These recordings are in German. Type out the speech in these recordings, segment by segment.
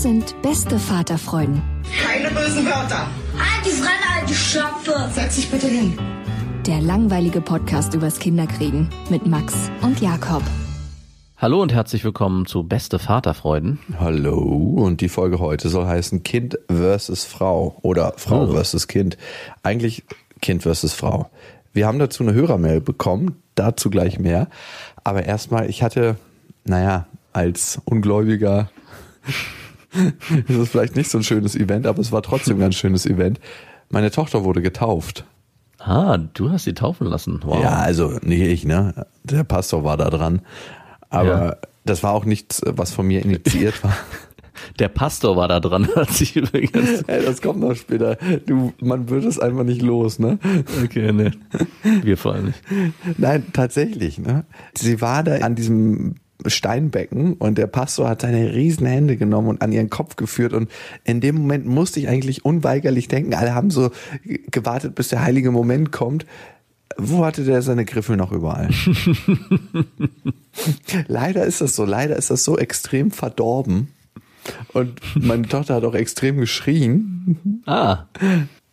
Das sind beste Vaterfreuden. Keine bösen Wörter. Die Fremde, alte Schöpfe. Setz dich bitte hin. Der langweilige Podcast übers Kinderkriegen mit Max und Jakob. Hallo und herzlich willkommen zu Beste Vaterfreuden. Hallo und die Folge heute soll heißen Kind versus Frau oder Frau oh. versus Kind. Eigentlich Kind versus Frau. Wir haben dazu eine Hörermail bekommen, dazu gleich mehr. Aber erstmal, ich hatte, naja, als Ungläubiger ist es vielleicht nicht so ein schönes Event, aber es war trotzdem ein ganz schönes Event. Meine Tochter wurde getauft. Ah, du hast sie taufen lassen. Wow. Ja, also nicht ich, ne? Der Pastor war da dran. Aber ja. das war auch nichts, was von mir initiiert war. Der Pastor war da dran, hat sich übrigens. Hey, das kommt noch später. Du, man wird es einfach nicht los, ne? Okay, ne. Wir vor allem nicht. Nein, tatsächlich, ne? Sie war da an diesem Steinbecken und der Pastor hat seine riesen Hände genommen und an ihren Kopf geführt und in dem Moment musste ich eigentlich unweigerlich denken, alle haben so gewartet, bis der heilige Moment kommt. Wo hatte der seine Griffel noch überall? leider ist das so, leider ist das so extrem verdorben. Und meine Tochter hat auch extrem geschrien. Ah.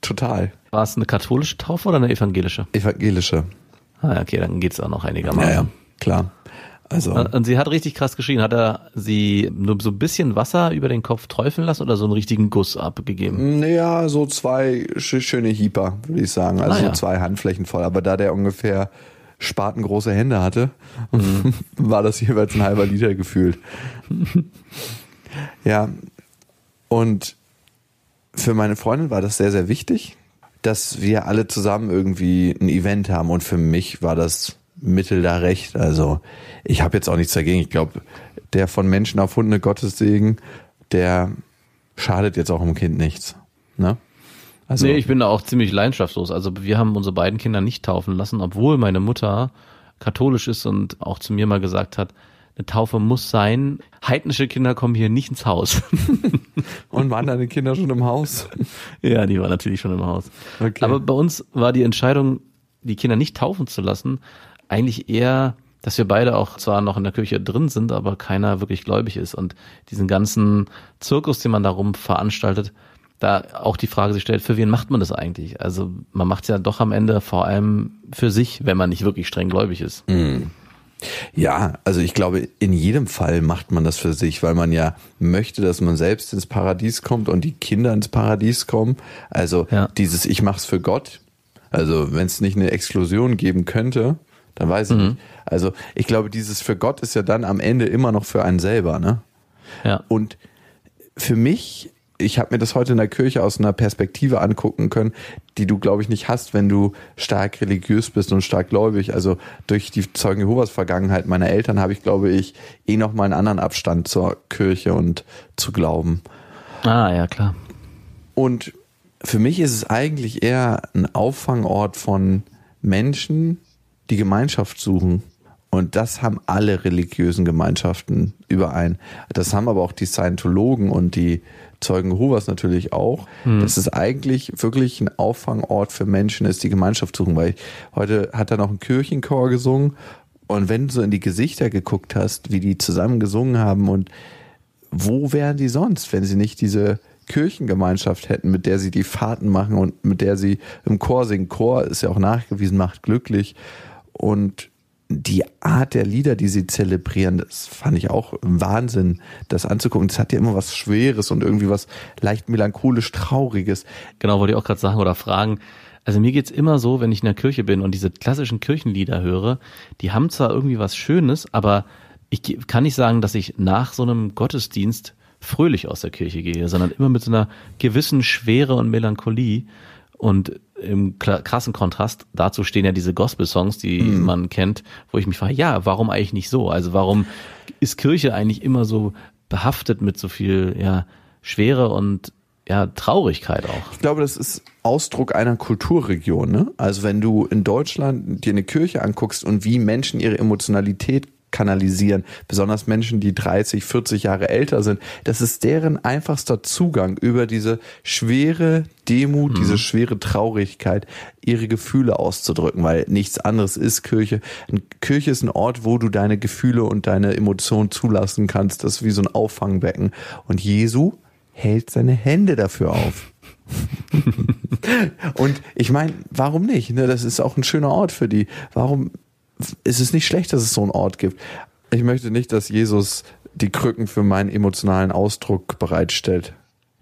Total. War es eine katholische Taufe oder eine evangelische? Evangelische. Ah, okay, dann geht es auch noch einigermaßen. Ja, ja, klar. Also. Und sie hat richtig krass geschrien. Hat er sie nur so ein bisschen Wasser über den Kopf träufeln lassen oder so einen richtigen Guss abgegeben? Naja, so zwei schöne Hieper, würde ich sagen. Also naja. so zwei Handflächen voll. Aber da der ungefähr spatengroße Hände hatte, mhm. war das jeweils ein halber Liter gefühlt. ja. Und für meine Freundin war das sehr, sehr wichtig, dass wir alle zusammen irgendwie ein Event haben. Und für mich war das Mittel da recht. Also ich habe jetzt auch nichts dagegen. Ich glaube, der von Menschen erfundene Gottessegen, der schadet jetzt auch dem Kind nichts. Ne? Also, nee, ich bin da auch ziemlich leidenschaftslos. Also wir haben unsere beiden Kinder nicht taufen lassen, obwohl meine Mutter katholisch ist und auch zu mir mal gesagt hat, eine Taufe muss sein. Heidnische Kinder kommen hier nicht ins Haus. und waren deine Kinder schon im Haus? Ja, die waren natürlich schon im Haus. Okay. Aber bei uns war die Entscheidung, die Kinder nicht taufen zu lassen, eigentlich eher, dass wir beide auch zwar noch in der Kirche drin sind, aber keiner wirklich gläubig ist. Und diesen ganzen Zirkus, den man darum veranstaltet, da auch die Frage sich stellt, für wen macht man das eigentlich? Also man macht es ja doch am Ende vor allem für sich, wenn man nicht wirklich streng gläubig ist. Mm. Ja, also ich glaube, in jedem Fall macht man das für sich, weil man ja möchte, dass man selbst ins Paradies kommt und die Kinder ins Paradies kommen. Also ja. dieses Ich mach's für Gott. Also wenn es nicht eine Exklusion geben könnte, dann weiß ich mhm. nicht. Also ich glaube, dieses für Gott ist ja dann am Ende immer noch für einen selber, ne? Ja. Und für mich, ich habe mir das heute in der Kirche aus einer Perspektive angucken können, die du, glaube ich, nicht hast, wenn du stark religiös bist und stark gläubig. Also durch die Zeugen Jehovas Vergangenheit meiner Eltern habe ich, glaube ich, eh noch mal einen anderen Abstand zur Kirche und zu Glauben. Ah, ja, klar. Und für mich ist es eigentlich eher ein Auffangort von Menschen, die Gemeinschaft suchen. Und das haben alle religiösen Gemeinschaften überein. Das haben aber auch die Scientologen und die Zeugen Jehovas natürlich auch. Mhm. Dass es eigentlich wirklich ein Auffangort für Menschen ist, die Gemeinschaft suchen. Weil heute hat er noch ein Kirchenchor gesungen. Und wenn du so in die Gesichter geguckt hast, wie die zusammen gesungen haben und wo wären die sonst, wenn sie nicht diese Kirchengemeinschaft hätten, mit der sie die Fahrten machen und mit der sie im Chor singen. Chor ist ja auch nachgewiesen, macht glücklich. Und die Art der Lieder, die sie zelebrieren, das fand ich auch Wahnsinn, das anzugucken. Das hat ja immer was Schweres und irgendwie was leicht melancholisch Trauriges. Genau, wollte ich auch gerade sagen oder fragen. Also mir geht's immer so, wenn ich in der Kirche bin und diese klassischen Kirchenlieder höre, die haben zwar irgendwie was Schönes, aber ich kann nicht sagen, dass ich nach so einem Gottesdienst fröhlich aus der Kirche gehe, sondern immer mit so einer gewissen Schwere und Melancholie. Und im krassen Kontrast dazu stehen ja diese Gospel-Songs, die mhm. man kennt, wo ich mich frage, ja, warum eigentlich nicht so? Also warum ist Kirche eigentlich immer so behaftet mit so viel ja, Schwere und ja, Traurigkeit auch. Ich glaube, das ist Ausdruck einer Kulturregion. Ne? Also wenn du in Deutschland dir eine Kirche anguckst und wie Menschen ihre Emotionalität kanalisieren, besonders Menschen, die 30, 40 Jahre älter sind. Das ist deren einfachster Zugang über diese schwere Demut, mhm. diese schwere Traurigkeit, ihre Gefühle auszudrücken, weil nichts anderes ist Kirche. Kirche ist ein Ort, wo du deine Gefühle und deine Emotionen zulassen kannst. Das ist wie so ein Auffangbecken. Und Jesu hält seine Hände dafür auf. und ich meine, warum nicht? Ne, das ist auch ein schöner Ort für die. Warum ist es nicht schlecht, dass es so einen Ort gibt. Ich möchte nicht, dass Jesus die Krücken für meinen emotionalen Ausdruck bereitstellt.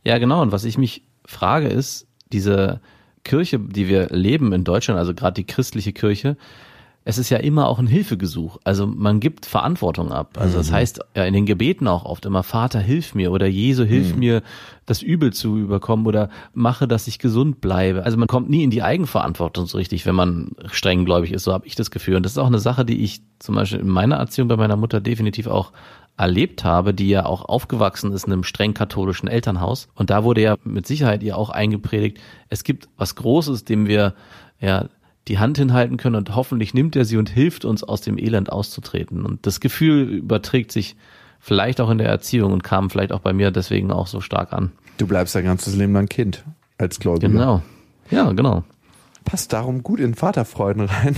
Ja, genau. Und was ich mich frage ist, diese Kirche, die wir leben in Deutschland, also gerade die christliche Kirche, es ist ja immer auch ein Hilfegesuch. Also man gibt Verantwortung ab. Also das mhm. heißt ja in den Gebeten auch oft immer, Vater, hilf mir oder Jesu, hilf mhm. mir, das Übel zu überkommen oder mache, dass ich gesund bleibe. Also man kommt nie in die Eigenverantwortung so richtig, wenn man streng gläubig ist. So habe ich das Gefühl. Und das ist auch eine Sache, die ich zum Beispiel in meiner Erziehung bei meiner Mutter definitiv auch erlebt habe, die ja auch aufgewachsen ist in einem streng katholischen Elternhaus. Und da wurde ja mit Sicherheit ihr auch eingepredigt, es gibt was Großes, dem wir ja die Hand hinhalten können und hoffentlich nimmt er sie und hilft uns aus dem Elend auszutreten. Und das Gefühl überträgt sich vielleicht auch in der Erziehung und kam vielleicht auch bei mir deswegen auch so stark an. Du bleibst dein ganzes Leben lang Kind als Gläubiger. Genau. Ja, genau. Passt darum gut in Vaterfreuden rein.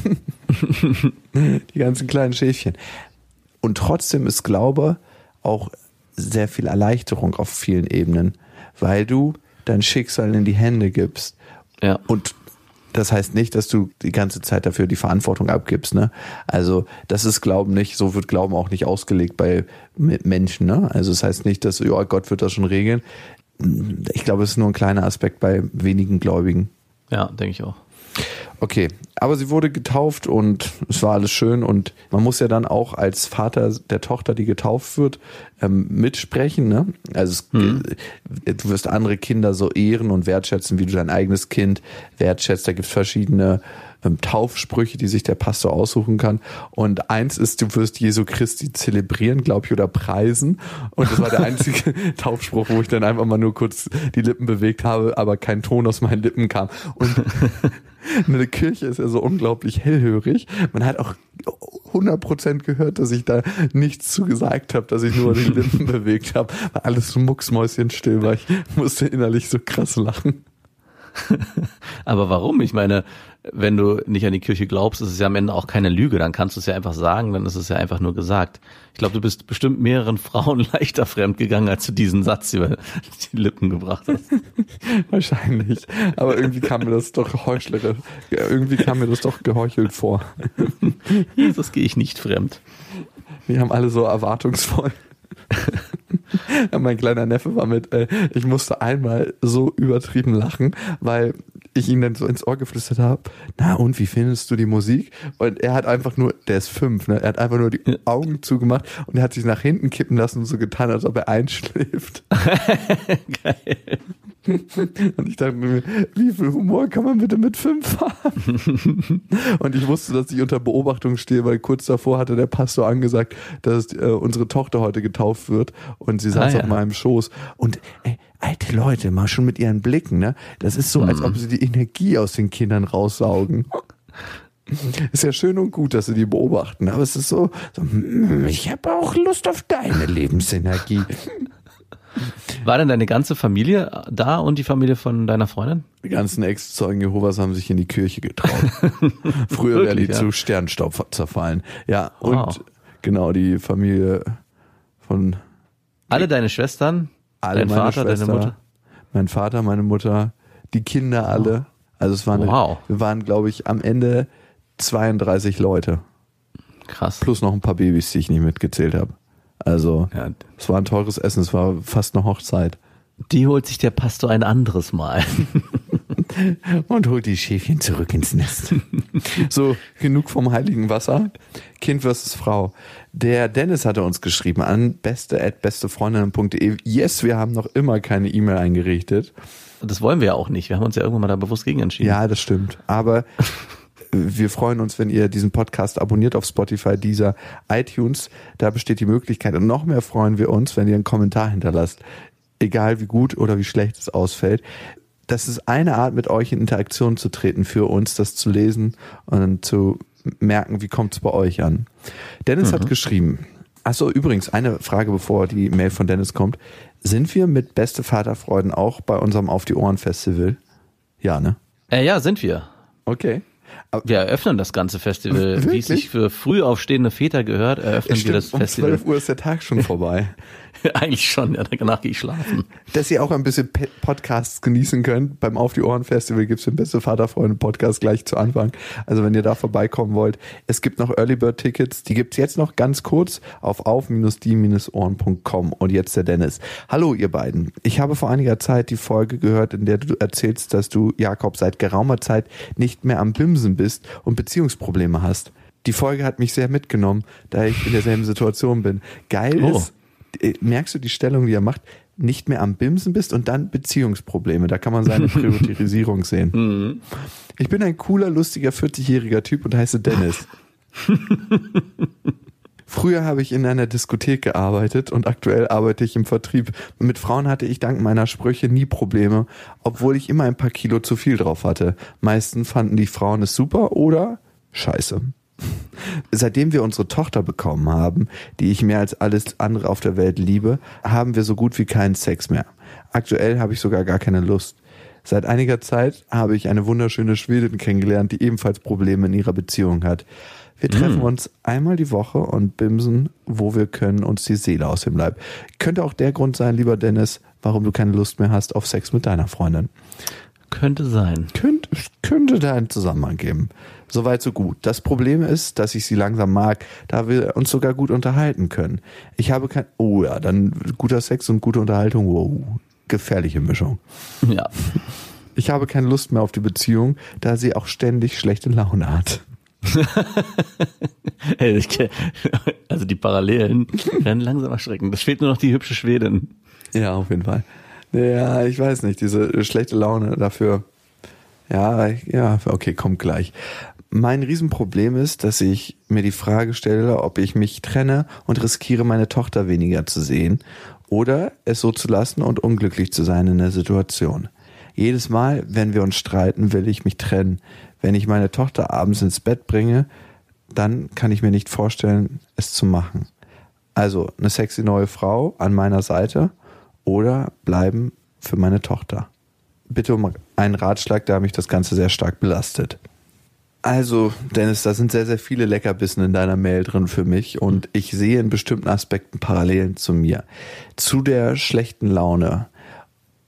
die ganzen kleinen Schäfchen. Und trotzdem ist Glaube auch sehr viel Erleichterung auf vielen Ebenen, weil du dein Schicksal in die Hände gibst. Ja. Und das heißt nicht, dass du die ganze Zeit dafür die Verantwortung abgibst. Ne? Also das ist Glauben nicht, so wird Glauben auch nicht ausgelegt bei Menschen. Ne? Also das heißt nicht, dass ja, Gott wird das schon regeln. Ich glaube, es ist nur ein kleiner Aspekt bei wenigen Gläubigen. Ja, denke ich auch. Okay, aber sie wurde getauft und es war alles schön und man muss ja dann auch als Vater der Tochter, die getauft wird, ähm, mitsprechen. Ne? Also es, hm. du wirst andere Kinder so ehren und wertschätzen, wie du dein eigenes Kind wertschätzt. Da gibt es verschiedene ähm, Taufsprüche, die sich der Pastor aussuchen kann. Und eins ist, du wirst Jesu Christi zelebrieren, glaube ich, oder preisen. Und das war der einzige Taufspruch, wo ich dann einfach mal nur kurz die Lippen bewegt habe, aber kein Ton aus meinen Lippen kam. Und eine Kirche ist ja so unglaublich hellhörig. Man hat auch 100% gehört, dass ich da nichts zu gesagt habe, dass ich nur die Lippen bewegt habe, weil alles so mucksmäuschenstill war. Ich musste innerlich so krass lachen. Aber warum? Ich meine, wenn du nicht an die Kirche glaubst, ist es ja am Ende auch keine Lüge. Dann kannst du es ja einfach sagen, dann ist es ja einfach nur gesagt. Ich glaube, du bist bestimmt mehreren Frauen leichter fremd gegangen, als du diesen Satz über die Lippen gebracht hast. Wahrscheinlich. Aber irgendwie kam mir das doch heuchlerisch. Irgendwie kam mir das doch geheuchelt vor. Jesus gehe ich nicht fremd. Wir haben alle so erwartungsvoll. mein kleiner Neffe war mit, äh, ich musste einmal so übertrieben lachen, weil ich ihn dann so ins Ohr geflüstert habe, na und wie findest du die Musik? Und er hat einfach nur, der ist fünf, ne? Er hat einfach nur die Augen zugemacht und er hat sich nach hinten kippen lassen und so getan, als ob er einschläft. Geil. Und ich dachte mir, wie viel Humor kann man bitte mit fünf haben? Und ich wusste, dass ich unter Beobachtung stehe, weil kurz davor hatte der Pastor angesagt, dass äh, unsere Tochter heute getauft wird und sie saß ah, ja. auf meinem Schoß. Und ey, alte Leute, mal schon mit ihren Blicken, ne? Das ist so, als ob mhm. sie die Energie aus den Kindern raussaugen. Ist ja schön und gut, dass sie die beobachten, aber es ist so, so hm, ich habe auch Lust auf deine Lebensenergie. War denn deine ganze Familie da und die Familie von deiner Freundin? Die ganzen Ex-Zeugen Jehovas haben sich in die Kirche getraut. Früher wäre die ja? zu Sternstaub zerfallen. Ja, wow. und genau, die Familie von. Alle deine Schwestern? Alle dein Vater, Schwester, deine Mutter? Mein Vater, meine Mutter, die Kinder alle. Also es waren, wow. wir waren, glaube ich, am Ende 32 Leute. Krass. Plus noch ein paar Babys, die ich nicht mitgezählt habe. Also, Ja. es war ein teures Essen, es war fast eine Hochzeit. Die holt sich der Pastor ein anderes Mal. Und holt die Schäfchen zurück ins Nest. so, genug vom heiligen Wasser. Kind versus Frau. Der Dennis hatte uns geschrieben an beste.bestefreundinnen.de. Yes, wir haben noch immer keine E-Mail eingerichtet. Das wollen wir ja auch nicht. Wir haben uns ja irgendwann mal da bewusst gegen entschieden. Ja, das stimmt. Aber wir freuen uns, wenn ihr diesen Podcast abonniert auf Spotify, dieser iTunes. Da besteht die Möglichkeit. Und noch mehr freuen wir uns, wenn ihr einen Kommentar hinterlasst. Egal wie gut oder wie schlecht es ausfällt. Das ist eine Art, mit euch in Interaktion zu treten für uns, das zu lesen und zu merken, wie kommt es bei euch an. Dennis hat geschrieben. Achso, übrigens, eine Frage, bevor die Mail von Dennis kommt. Sind wir mit Beste Vaterfreuden auch bei unserem Auf die Ohren Festival? Ja, ne? Äh, ja, sind wir. Okay. Wir eröffnen das ganze Festival. Wie Wirklich? es sich für früh aufstehende Väter gehört, eröffnen wir das um Festival. 12 Uhr ist der Tag schon vorbei. Eigentlich schon, ja, danach gehe ich schlafen. Dass ihr auch ein bisschen Podcasts genießen könnt. Beim Auf die Ohren Festival gibt's den Beste Vaterfreunde Podcast gleich zu Anfang. Also wenn ihr da vorbeikommen wollt. Es gibt noch Early Bird Tickets. Die gibt's jetzt noch ganz kurz auf auf-die-ohren.com. Und jetzt der Dennis. Hallo ihr beiden. Ich habe vor einiger Zeit die Folge gehört, in der du erzählst, dass du, Jakob, seit geraumer Zeit nicht mehr am Bimsen bist und Beziehungsprobleme hast. Die Folge hat mich sehr mitgenommen, da ich in derselben Situation bin. Geil Oh. ist, merkst du die Stellung, die er macht, nicht mehr am Bimsen bist und dann Beziehungsprobleme. Da kann man seine Priorisierung sehen. Ich bin ein cooler, lustiger 40-jähriger Typ und heiße Dennis. Früher habe ich in einer Diskothek gearbeitet und aktuell arbeite ich im Vertrieb. Mit Frauen hatte ich dank meiner Sprüche nie Probleme, obwohl ich immer ein paar Kilo zu viel drauf hatte. Meistens fanden die Frauen es super oder scheiße. Seitdem wir unsere Tochter bekommen haben, die ich mehr als alles andere auf der Welt liebe, haben wir so gut wie keinen Sex mehr. Aktuell habe ich sogar gar keine Lust. Seit einiger Zeit habe ich eine wunderschöne Schwedin kennengelernt, die ebenfalls Probleme in ihrer Beziehung hat. Wir treffen uns einmal die Woche und bimsen, wo wir können, uns die Seele aus dem Leib. Könnte auch der Grund sein, lieber Dennis, warum du keine Lust mehr hast auf Sex mit deiner Freundin. Könnte sein. Könnte, könnte da einen Zusammenhang geben. Soweit so gut. Das Problem ist, dass ich sie langsam mag, da wir uns sogar gut unterhalten können. Ich habe kein, oh ja, dann guter Sex und gute Unterhaltung, wow, gefährliche Mischung. Ja. Ich habe keine Lust mehr auf die Beziehung, da sie auch ständig schlechte Laune hat. Also die Parallelen werden langsam erschreckend. Es fehlt nur noch die hübsche Schwedin. Ja, auf jeden Fall. Ja, ich weiß nicht, diese schlechte Laune dafür. Ja, ja, okay, kommt gleich. Mein Riesenproblem ist, dass ich mir die Frage stelle, ob ich mich trenne und riskiere, meine Tochter weniger zu sehen oder es so zu lassen und unglücklich zu sein in der Situation. Jedes Mal, wenn wir uns streiten, will ich mich trennen. Wenn ich meine Tochter abends ins Bett bringe, dann kann ich mir nicht vorstellen, es zu machen. Also eine sexy neue Frau an meiner Seite oder bleiben für meine Tochter. Bitte um einen Ratschlag, da mich das Ganze sehr stark belastet. Also, Dennis, da sind sehr, sehr viele Leckerbissen in deiner Mail drin für mich und ich sehe in bestimmten Aspekten Parallelen zu mir. Zu der schlechten Laune.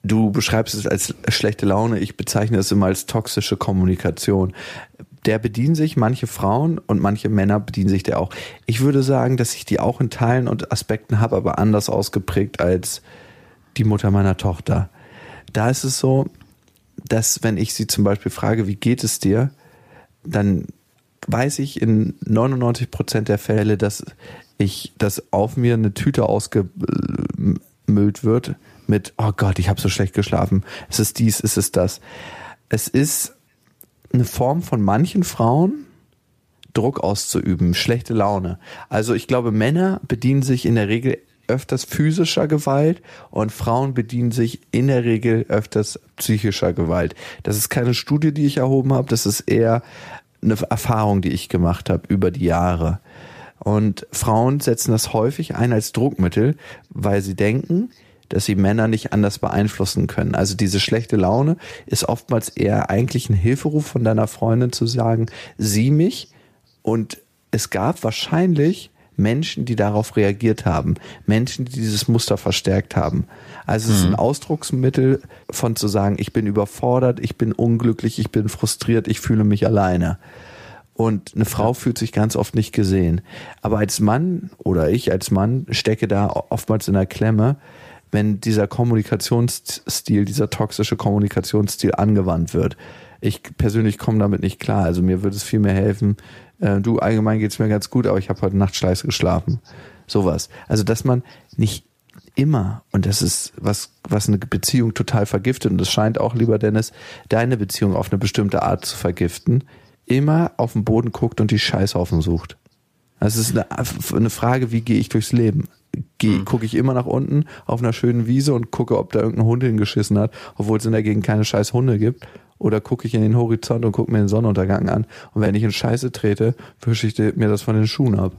Du beschreibst es als schlechte Laune, ich bezeichne es immer als toxische Kommunikation. Der bedienen sich manche Frauen und manche Männer bedienen sich der auch. Ich würde sagen, dass ich die auch in Teilen und Aspekten habe, aber anders ausgeprägt als die Mutter meiner Tochter. Da ist es so, dass wenn ich sie zum Beispiel frage, wie geht es dir, dann weiß ich in 99 Prozent der Fälle, dass ich, dass auf mir eine Tüte ausgemüllt wird mit, oh Gott, ich habe so schlecht geschlafen. Es ist dies, es ist das. Es ist eine Form von manchen Frauen, Druck auszuüben, schlechte Laune. Also ich glaube, Männer bedienen sich in der Regel öfters physischer Gewalt und Frauen bedienen sich in der Regel öfters psychischer Gewalt. Das ist keine Studie, die ich erhoben habe, das ist eher eine Erfahrung, die ich gemacht habe über die Jahre. Und Frauen setzen das häufig ein als Druckmittel, weil sie denken, dass sie Männer nicht anders beeinflussen können. Also diese schlechte Laune ist oftmals eher eigentlich ein Hilferuf von deiner Freundin zu sagen, sieh mich. Und es gab wahrscheinlich Menschen, die darauf reagiert haben, Menschen, die dieses Muster verstärkt haben. Also es ist ein Ausdrucksmittel von zu sagen, ich bin überfordert, ich bin unglücklich, ich bin frustriert, ich fühle mich alleine. Und eine Frau fühlt sich ganz oft nicht gesehen. Aber als Mann oder ich als Mann stecke da oftmals in der Klemme, wenn dieser Kommunikationsstil, dieser toxische Kommunikationsstil angewandt wird. Ich persönlich komme damit nicht klar. Also mir würde es viel mehr helfen. Äh, du, allgemein geht's mir ganz gut, aber ich habe heute Nacht scheiße geschlafen. Sowas. Also dass man nicht immer, und das ist was, was eine Beziehung total vergiftet, und das scheint auch, lieber Dennis, deine Beziehung auf eine bestimmte Art zu vergiften, immer auf den Boden guckt und die Scheißhaufen sucht. Das ist eine, eine Frage, wie gehe ich durchs Leben? Gehe, mhm. gucke ich immer nach unten auf einer schönen Wiese und gucke, ob da irgendein Hund hingeschissen hat, obwohl es in der Gegend keine scheiß Hunde gibt. Oder gucke ich in den Horizont und gucke mir den Sonnenuntergang an. Und wenn ich in Scheiße trete, wische ich mir das von den Schuhen ab.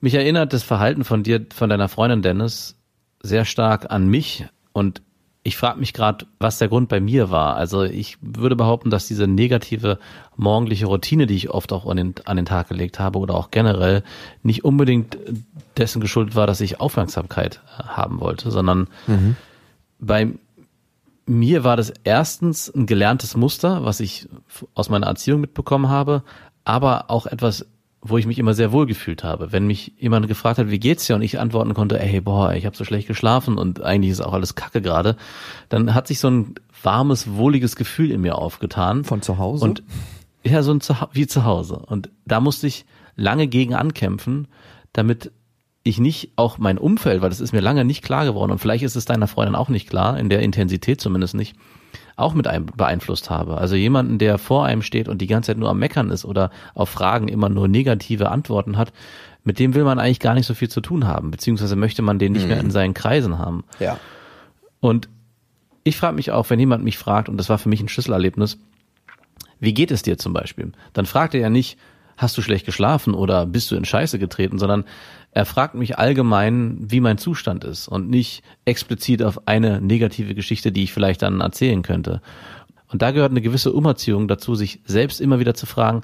Mich erinnert das Verhalten von dir, von deiner Freundin Dennis, sehr stark an mich. Und ich frage mich gerade, was der Grund bei mir war. Also ich würde behaupten, dass diese negative morgendliche Routine, die ich oft auch an den, an den Tag gelegt habe oder auch generell, nicht unbedingt dessen geschuldet war, dass ich Aufmerksamkeit haben wollte, sondern mhm. bei mir war das erstens ein gelerntes Muster, was ich aus meiner Erziehung mitbekommen habe, aber auch etwas, wo ich mich immer sehr wohl gefühlt habe. Wenn mich jemand gefragt hat, wie geht's dir und ich antworten konnte, ey, boah, ich habe so schlecht geschlafen und eigentlich ist auch alles Kacke gerade, dann hat sich so ein warmes, wohliges Gefühl in mir aufgetan. Von zu Hause? Und ja, so ein Zuha wie zu Hause. Und da musste ich lange gegen ankämpfen, damit ich nicht auch mein Umfeld, weil das ist mir lange nicht klar geworden und vielleicht ist es deiner Freundin auch nicht klar, in der Intensität zumindest nicht, auch mit einem beeinflusst habe. Also jemanden, der vor einem steht und die ganze Zeit nur am Meckern ist oder auf Fragen immer nur negative Antworten hat, mit dem will man eigentlich gar nicht so viel zu tun haben, beziehungsweise möchte man den nicht mhm. mehr in seinen Kreisen haben. Ja. Und ich frage mich auch, wenn jemand mich fragt, und das war für mich ein Schlüsselerlebnis, wie geht es dir zum Beispiel? Dann fragt er ja nicht, hast du schlecht geschlafen oder bist du in Scheiße getreten, sondern er fragt mich allgemein, wie mein Zustand ist und nicht explizit auf eine negative Geschichte, die ich vielleicht dann erzählen könnte. Und da gehört eine gewisse Umerziehung dazu, sich selbst immer wieder zu fragen,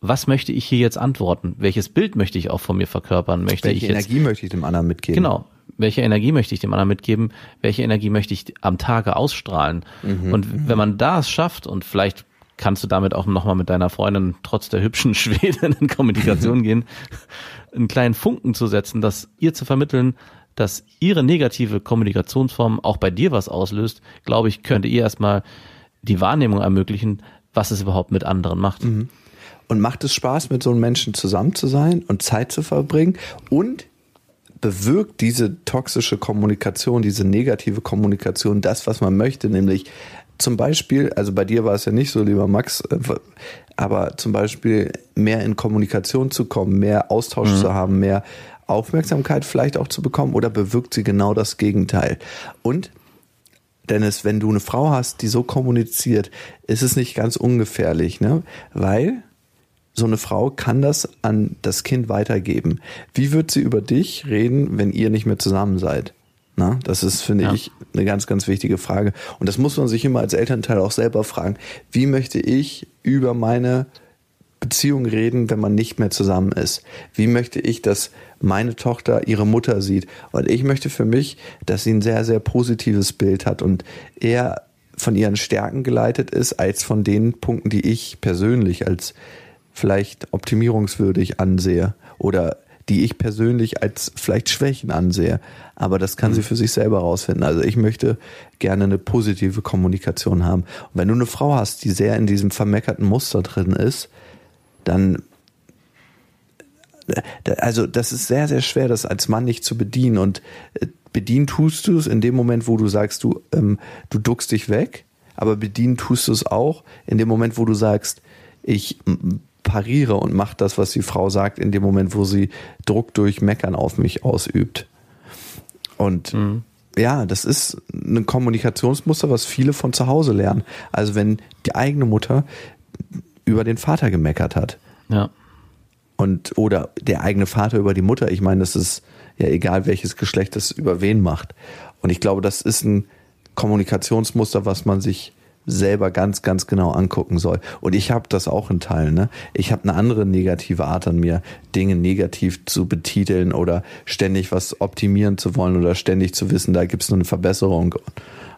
was möchte ich hier jetzt antworten? Welches Bild möchte ich auch von mir verkörpern? Möchte Welche ich jetzt, Energie möchte ich dem anderen mitgeben? Genau. Welche Energie möchte ich dem anderen mitgeben? Welche Energie möchte ich am Tage ausstrahlen? Mhm. Und wenn man das schafft und vielleicht kannst du damit auch nochmal mit deiner Freundin trotz der hübschen Schweden in Kommunikation gehen, einen kleinen Funken zu setzen, dass ihr zu vermitteln, dass ihre negative Kommunikationsform auch bei dir was auslöst, glaube ich, könnte ihr erstmal die Wahrnehmung ermöglichen, was es überhaupt mit anderen macht. Mhm. Und macht es Spaß, mit so einem Menschen zusammen zu sein und Zeit zu verbringen? Und bewirkt diese toxische Kommunikation, diese negative Kommunikation das, was man möchte, nämlich zum Beispiel, also bei dir war es ja nicht so, lieber Max, äh, aber zum Beispiel mehr in Kommunikation zu kommen, mehr Austausch mhm. zu haben, mehr Aufmerksamkeit vielleicht auch zu bekommen oder bewirkt sie genau das Gegenteil? Und Dennis, wenn du eine Frau hast, die so kommuniziert, ist es nicht ganz ungefährlich, ne? Weil so eine Frau kann das an das Kind weitergeben. Wie wird sie über dich reden, wenn ihr nicht mehr zusammen seid? Na, das ist, finde ja. ich, eine ganz, ganz wichtige Frage. Und das muss man sich immer als Elternteil auch selber fragen. Wie möchte ich über meine Beziehung reden, wenn man nicht mehr zusammen ist? Wie möchte ich, dass meine Tochter ihre Mutter sieht? Und ich möchte für mich, dass sie ein sehr, sehr positives Bild hat und eher von ihren Stärken geleitet ist, als von den Punkten, die ich persönlich als vielleicht optimierungswürdig ansehe oder die ich persönlich als vielleicht Schwächen ansehe. Aber das kann mhm. sie für sich selber rausfinden. Also ich möchte gerne eine positive Kommunikation haben. Und wenn du eine Frau hast, die sehr in diesem vermeckerten Muster drin ist, dann also das ist sehr, sehr schwer, das als Mann nicht zu bedienen. Und äh, bedienen tust du es in dem Moment, wo du sagst, du, ähm, du duckst dich weg, aber bedienen tust du es auch in dem Moment, wo du sagst, ich pariere und mache das, was die Frau sagt, in dem Moment, wo sie Druck durch Meckern auf mich ausübt. Und mhm. ja, das ist ein Kommunikationsmuster, was viele von zu Hause lernen. Also wenn die eigene Mutter über den Vater gemeckert hat. Ja. Und, oder der eigene Vater über die Mutter. Ich meine, das ist ja egal, welches Geschlecht das über wen macht. Und ich glaube, das ist ein Kommunikationsmuster, was man sich selber ganz, ganz genau angucken soll. Und ich habe das auch in Teilen. Ne? Ich habe eine andere negative Art an mir, Dinge negativ zu betiteln oder ständig was optimieren zu wollen oder ständig zu wissen, da gibt es nur eine Verbesserung.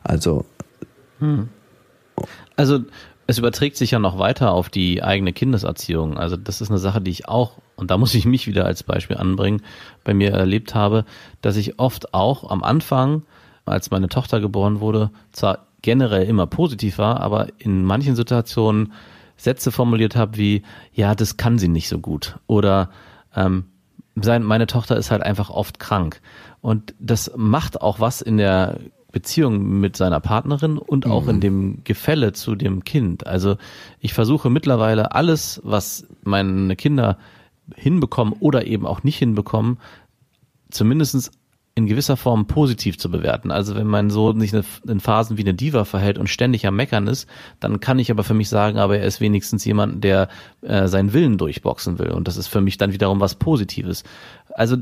Also. Hm. Also es überträgt sich ja noch weiter auf die eigene Kindeserziehung. Also das ist eine Sache, die ich auch, und da muss ich mich wieder als Beispiel anbringen, bei mir erlebt habe, dass ich oft auch am Anfang, als meine Tochter geboren wurde, zwar generell immer positiv war, aber in manchen Situationen Sätze formuliert habe wie, ja, das kann sie nicht so gut. Oder ähm, sein, meine Tochter ist halt einfach oft krank. Und das macht auch was in der Beziehung mit seiner Partnerin und auch mhm. in dem Gefälle zu dem Kind. Also ich versuche mittlerweile alles, was meine Kinder hinbekommen oder eben auch nicht hinbekommen, zumindestens in gewisser Form positiv zu bewerten. Also wenn mein Sohn sich in Phasen wie eine Diva verhält und ständig am Meckern ist, dann kann ich aber für mich sagen, aber er ist wenigstens jemand, der äh, seinen Willen durchboxen will. Und das ist für mich dann wiederum was Positives. Also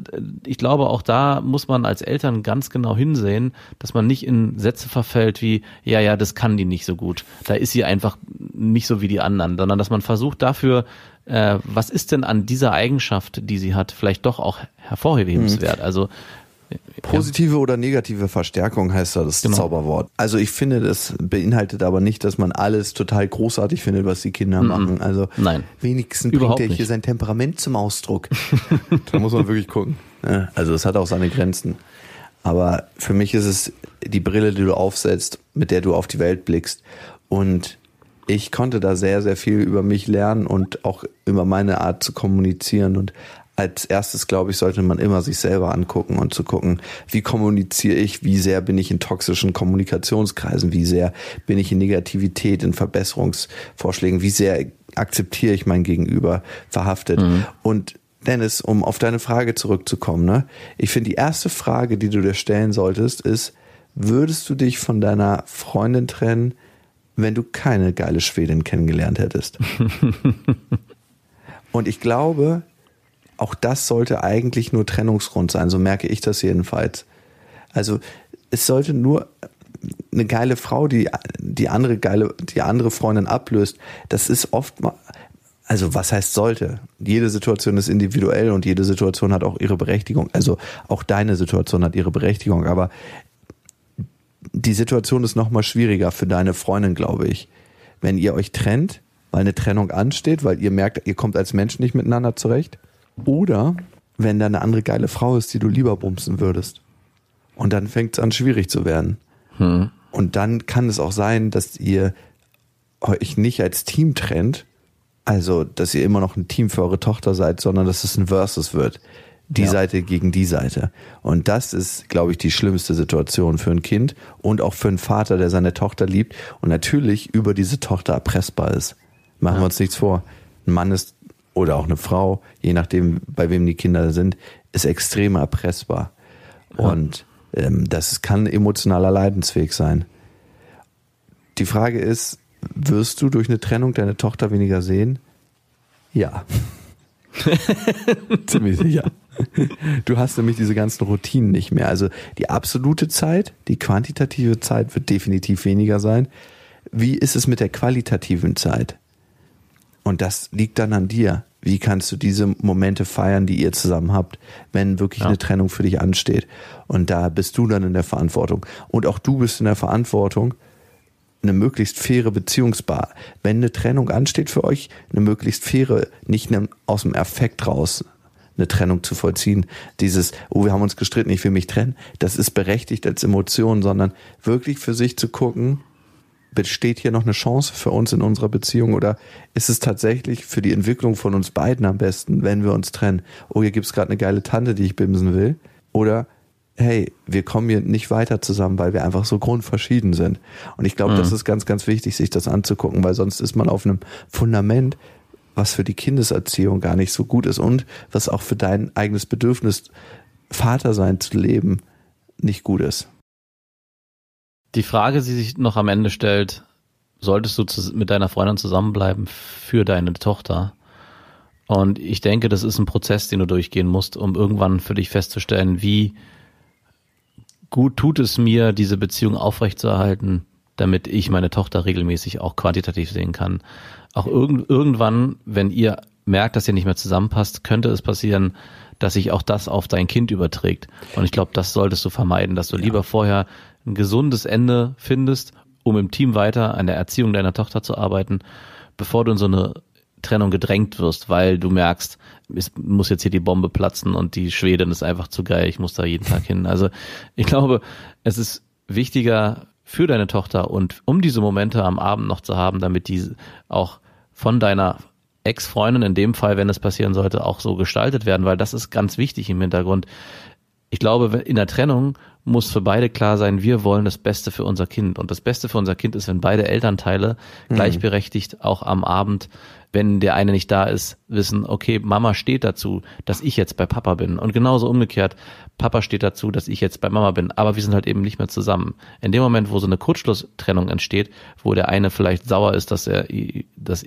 ich glaube, auch da muss man als Eltern ganz genau hinsehen, dass man nicht in Sätze verfällt wie, ja, ja, das kann die nicht so gut. Da ist sie einfach nicht so wie die anderen, sondern dass man versucht dafür, äh, was ist denn an dieser Eigenschaft, die sie hat, vielleicht doch auch hervorhebenswert. Mhm. Also Positive oder negative Verstärkung heißt da das genau. Zauberwort. Also ich finde, das beinhaltet aber nicht, dass man alles total großartig findet, was die Kinder mm -mm. machen. Also Nein. wenigstens Überhaupt bringt er hier sein Temperament zum Ausdruck. da muss man wirklich gucken. Also es hat auch seine Grenzen. Aber für mich ist es die Brille, die du aufsetzt, mit der du auf die Welt blickst. Und ich konnte da sehr, sehr viel über mich lernen und auch über meine Art zu kommunizieren. Und als erstes, glaube ich, sollte man immer sich selber angucken und zu gucken, wie kommuniziere ich, wie sehr bin ich in toxischen Kommunikationskreisen, wie sehr bin ich in Negativität, in Verbesserungsvorschlägen, wie sehr akzeptiere ich mein Gegenüber verhaftet. Mhm. Und Dennis, um auf deine Frage zurückzukommen, ne? Ich finde, die erste Frage, die du dir stellen solltest, ist, würdest du dich von deiner Freundin trennen, wenn du keine geile Schwedin kennengelernt hättest? Und ich glaube, auch das sollte eigentlich nur Trennungsgrund sein, so merke ich das jedenfalls. Also es sollte nur eine geile Frau, die die andere geile, die andere Freundin ablöst. Das ist oft mal, also was heißt sollte? Jede Situation ist individuell und jede Situation hat auch ihre Berechtigung. Also auch deine Situation hat ihre Berechtigung, aber die Situation ist noch mal schwieriger für deine Freundin, glaube ich. Wenn ihr euch trennt, weil eine Trennung ansteht, weil ihr merkt, ihr kommt als Mensch nicht miteinander zurecht oder wenn da eine andere geile Frau ist, die du lieber bumsen würdest. Und dann fängt es an, schwierig zu werden. Hm. Und dann kann es auch sein, dass ihr euch nicht als Team trennt, also dass ihr immer noch ein Team für eure Tochter seid, sondern dass es ein Versus wird. Die ja. Seite gegen die Seite. Und das ist, glaube ich, die schlimmste Situation für ein Kind und auch für einen Vater, der seine Tochter liebt und natürlich über diese Tochter erpressbar ist. Machen ja. wir uns nichts vor. Ein Mann ist oder auch eine Frau, je nachdem, bei wem die Kinder sind, ist extrem erpressbar. Ja. Und ähm, das kann emotionaler Leidensweg sein. Die Frage ist, wirst du durch eine Trennung deine Tochter weniger sehen? Ja. Ziemlich sicher. Du hast nämlich diese ganzen Routinen nicht mehr. Also die absolute Zeit, die quantitative Zeit wird definitiv weniger sein. Wie ist es mit der qualitativen Zeit? Und das liegt dann an dir. Wie kannst du diese Momente feiern, die ihr zusammen habt, wenn wirklich ja. eine Trennung für dich ansteht? Und da bist du dann in der Verantwortung. Und auch du bist in der Verantwortung, eine möglichst faire Beziehungsbar. Wenn eine Trennung ansteht für euch, eine möglichst faire, nicht aus dem Effekt raus eine Trennung zu vollziehen. Dieses, oh, wir haben uns gestritten, ich will mich trennen, das ist berechtigt als Emotion, sondern wirklich für sich zu gucken, besteht hier noch eine Chance für uns in unserer Beziehung oder ist es tatsächlich für die Entwicklung von uns beiden am besten, wenn wir uns trennen? Oh, hier gibt's gerade eine geile Tante, die ich bimsen will. Oder hey, wir kommen hier nicht weiter zusammen, weil wir einfach so grundverschieden sind. Und ich glaube, mhm. das ist ganz, ganz wichtig, sich das anzugucken, weil sonst ist man auf einem Fundament, was für die Kindeserziehung gar nicht so gut ist und was auch für dein eigenes Bedürfnis, Vater sein zu leben, nicht gut ist. Die Frage, die sich noch am Ende stellt, solltest du mit deiner Freundin zusammenbleiben für deine Tochter? Und ich denke, das ist ein Prozess, den du durchgehen musst, um irgendwann für dich festzustellen, wie gut tut es mir, diese Beziehung aufrechtzuerhalten, damit ich meine Tochter regelmäßig auch quantitativ sehen kann. Auch irg irgendwann, wenn ihr merkt, dass ihr nicht mehr zusammenpasst, könnte es passieren, dass sich auch das auf dein Kind überträgt. Und ich glaube, das solltest du vermeiden, dass du ja. lieber vorher ein gesundes Ende findest um im Team weiter an der Erziehung deiner Tochter zu arbeiten, bevor du in so eine Trennung gedrängt wirst, weil du merkst, es muss jetzt hier die Bombe platzen und die Schwedin ist einfach zu geil, ich muss da jeden Tag hin. Also ich glaube, es ist wichtiger für deine Tochter und um diese Momente am Abend noch zu haben, damit die auch von deiner Ex-Freundin in dem Fall, wenn es passieren sollte, auch so gestaltet werden, weil das ist ganz wichtig im Hintergrund. Ich glaube, in der Trennung muss für beide klar sein, wir wollen das Beste für unser Kind. Und das Beste für unser Kind ist, wenn beide Elternteile mhm. gleichberechtigt auch am Abend, wenn der eine nicht da ist, wissen, okay, Mama steht dazu, dass ich jetzt bei Papa bin. Und genauso umgekehrt, Papa steht dazu, dass ich jetzt bei Mama bin. Aber wir sind halt eben nicht mehr zusammen. In dem Moment, wo so eine Kurzschlusstrennung entsteht, wo der eine vielleicht sauer ist, dass er, dass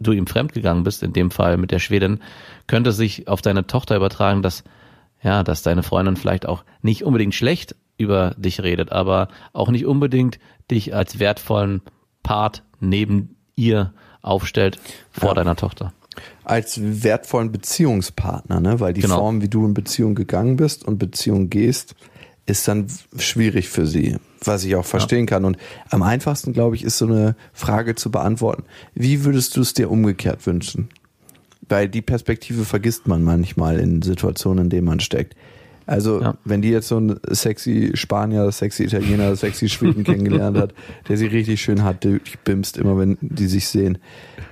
du ihm fremdgegangen bist, in dem Fall mit der Schwedin, könnte sich auf deine Tochter übertragen, dass ja, dass deine Freundin vielleicht auch nicht unbedingt schlecht über dich redet, aber auch nicht unbedingt dich als wertvollen Part neben ihr aufstellt vor ja. deiner Tochter. Als wertvollen Beziehungspartner, ne? weil die genau. Form, wie du in Beziehung gegangen bist und Beziehung gehst, ist dann schwierig für sie, was ich auch verstehen ja. kann. Und am einfachsten, glaube ich, ist so eine Frage zu beantworten. Wie würdest du es dir umgekehrt wünschen? Weil die Perspektive vergisst man manchmal in Situationen, in denen man steckt. Also, ja. wenn die jetzt so ein sexy Spanier, sexy Italiener, sexy Schweden kennengelernt hat, der sie richtig schön hat, durchbimst, immer wenn die sich sehen.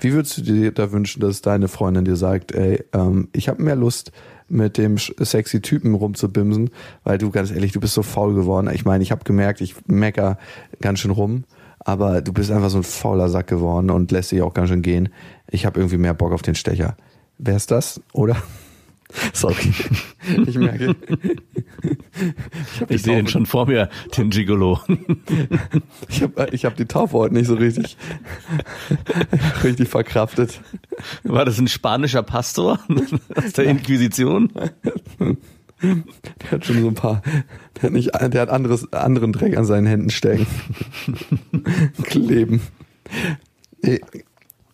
Wie würdest du dir da wünschen, dass deine Freundin dir sagt, ey, ähm, ich habe mehr Lust, mit dem sexy Typen rumzubimsen, weil du ganz ehrlich, du bist so faul geworden. Ich meine, ich habe gemerkt, ich mecker ganz schön rum, aber du bist einfach so ein fauler Sack geworden und lässt dich auch ganz schön gehen. Ich habe irgendwie mehr Bock auf den Stecher. Wer ist das, oder? Sorry. Ich merke. Ich, ich sehe ihn schon vor mir, den Gigolo. Ich habe ich hab die Taufe heute nicht so richtig, richtig verkraftet. War das ein spanischer Pastor aus der Inquisition? Der hat schon so ein paar, der hat nicht, der hat anderes, anderen Dreck an seinen Händen stecken. Kleben.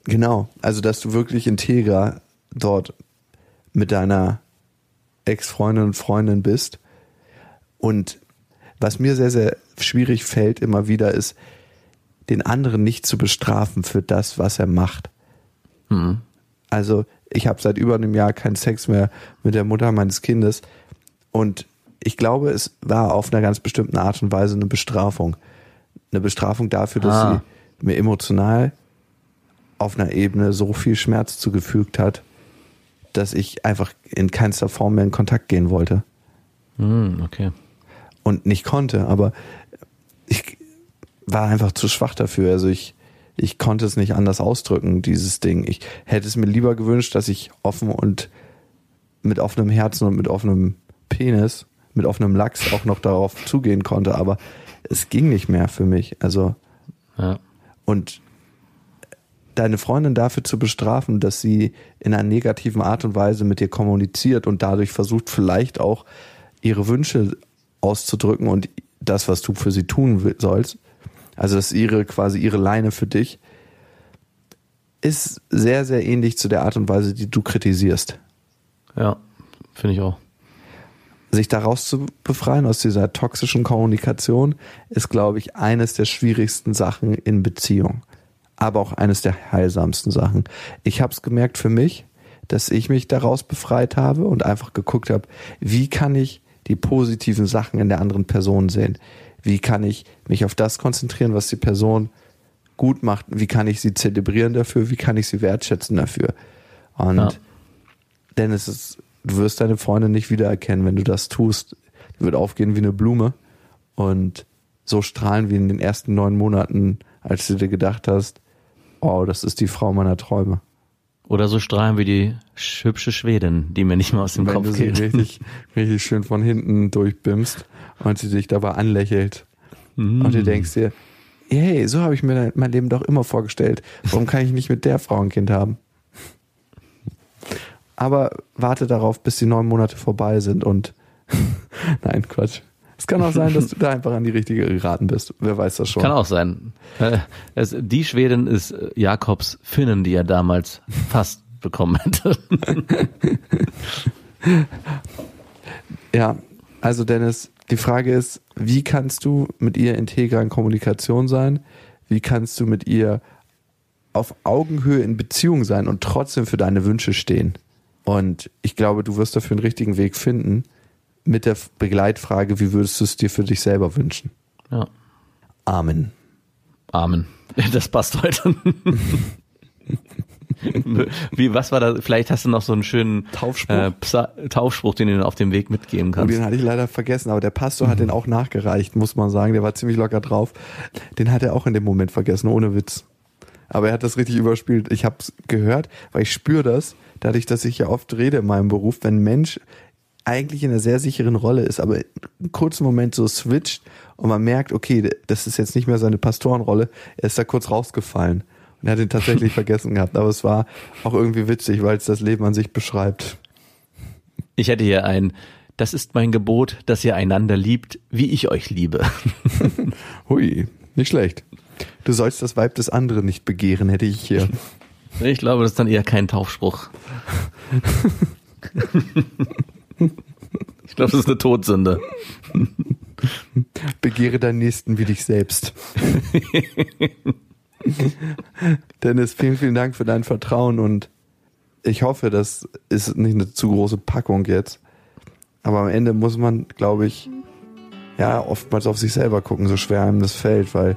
Genau. Also, dass du wirklich integer dort mit deiner Ex-Freundin und Freundin bist. Und was mir sehr, sehr schwierig fällt immer wieder ist, den anderen nicht zu bestrafen für das, was er macht. Mhm. Also ich habe seit über einem Jahr keinen Sex mehr mit der Mutter meines Kindes und ich glaube, es war auf einer ganz bestimmten Art und Weise eine Bestrafung. Eine Bestrafung dafür, dass ah. sie mir emotional auf einer Ebene so viel Schmerz zugefügt hat, dass ich einfach in keinster Form mehr in Kontakt gehen wollte. Mm, okay. Und nicht konnte, aber ich war einfach zu schwach dafür. Also ich, ich konnte es nicht anders ausdrücken, dieses Ding. Ich hätte es mir lieber gewünscht, dass ich offen und mit offenem Herzen und mit offenem Penis, mit offenem Lachs auch noch darauf zugehen konnte, aber es ging nicht mehr für mich. Also, ja. und deine Freundin dafür zu bestrafen, dass sie in einer negativen Art und Weise mit dir kommuniziert und dadurch versucht vielleicht auch ihre Wünsche auszudrücken und das, was du für sie tun sollst, also das ist ihre quasi ihre Leine für dich, ist sehr, sehr ähnlich zu der Art und Weise, die du kritisierst. Ja, finde ich auch. Sich daraus zu befreien aus dieser toxischen Kommunikation ist, glaube ich, eines der schwierigsten Sachen in Beziehung aber auch eines der heilsamsten Sachen. Ich habe es gemerkt für mich, dass ich mich daraus befreit habe und einfach geguckt habe, wie kann ich die positiven Sachen in der anderen Person sehen? Wie kann ich mich auf das konzentrieren, was die Person gut macht? Wie kann ich sie zelebrieren dafür? Wie kann ich sie wertschätzen dafür? Und ja. denn es ist, du wirst deine Freundin nicht wiedererkennen, wenn du das tust. Die wird aufgehen wie eine Blume und so strahlen wie in den ersten neun Monaten, als du dir gedacht hast, oh, das ist die Frau meiner Träume. Oder so strahlen wie die hübsche Schwedin, die mir nicht mehr aus dem Wenn Kopf du sie geht. richtig, richtig schön von hinten durchbimmst und sie dich dabei anlächelt. Mm. Und du denkst dir, hey, so habe ich mir mein Leben doch immer vorgestellt. Warum kann ich nicht mit der Frau ein Kind haben? Aber warte darauf, bis die neun Monate vorbei sind und nein, Quatsch. Es kann auch sein, dass du da einfach an die richtige geraten bist. Wer weiß das schon. Kann auch sein. Äh, es, die Schwedin ist äh, Jakobs Finnen, die er damals fast bekommen hätte. ja, Also Dennis, die Frage ist, wie kannst du mit ihr integer in Kommunikation sein? Wie kannst du mit ihr auf Augenhöhe in Beziehung sein und trotzdem für deine Wünsche stehen? Und ich glaube, du wirst dafür einen richtigen Weg finden mit der Begleitfrage, wie würdest du es dir für dich selber wünschen? Ja. Amen. Amen. Das passt heute. Wie, was war da? Vielleicht hast du noch so einen schönen Taufspruch, äh, Psa Taufspruch den du auf dem Weg mitgeben Und kannst. den hatte ich leider vergessen, aber der Pastor hat den auch nachgereicht, muss man sagen. Der war ziemlich locker drauf. Den hat er auch in dem Moment vergessen, ohne Witz. Aber er hat das richtig überspielt. Ich habe es gehört, weil ich spüre das, dadurch, dass ich ja oft rede in meinem Beruf, wenn Mensch eigentlich in einer sehr sicheren Rolle ist, aber einen kurzen Moment so switcht und man merkt, okay, das ist jetzt nicht mehr seine Pastorenrolle, er ist da kurz rausgefallen. Und er hat ihn tatsächlich vergessen gehabt. Aber es war auch irgendwie witzig, weil es das Leben an sich beschreibt. Ich hätte hier ein, das ist mein Gebot, dass ihr einander liebt, wie ich euch liebe. Hui, nicht schlecht. Du sollst das Weib des anderen nicht begehren, hätte ich hier. Ich glaube, das ist dann eher kein Taufspruch. Ich glaube, das ist eine Todsünde. Begehre deinen Nächsten wie dich selbst. Dennis, vielen, vielen Dank für dein Vertrauen und ich hoffe, das ist nicht eine zu große Packung jetzt. Aber am Ende muss man, glaube ich, ja, oftmals auf sich selber gucken, so schwer einem das fällt, weil,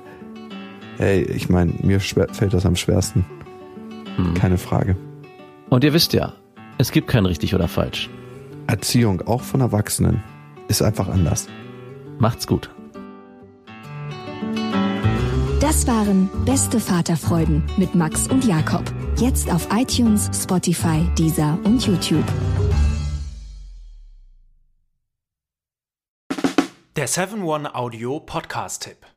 hey, ich meine, mir fällt das am schwersten. Keine Frage. Und ihr wisst ja, es gibt kein richtig oder falsch. Erziehung, auch von Erwachsenen, ist einfach anders. Macht's gut. Das waren Beste Vaterfreuden mit Max und Jakob. Jetzt auf iTunes, Spotify, Deezer und YouTube. Der 7-One Audio Podcast-Tipp.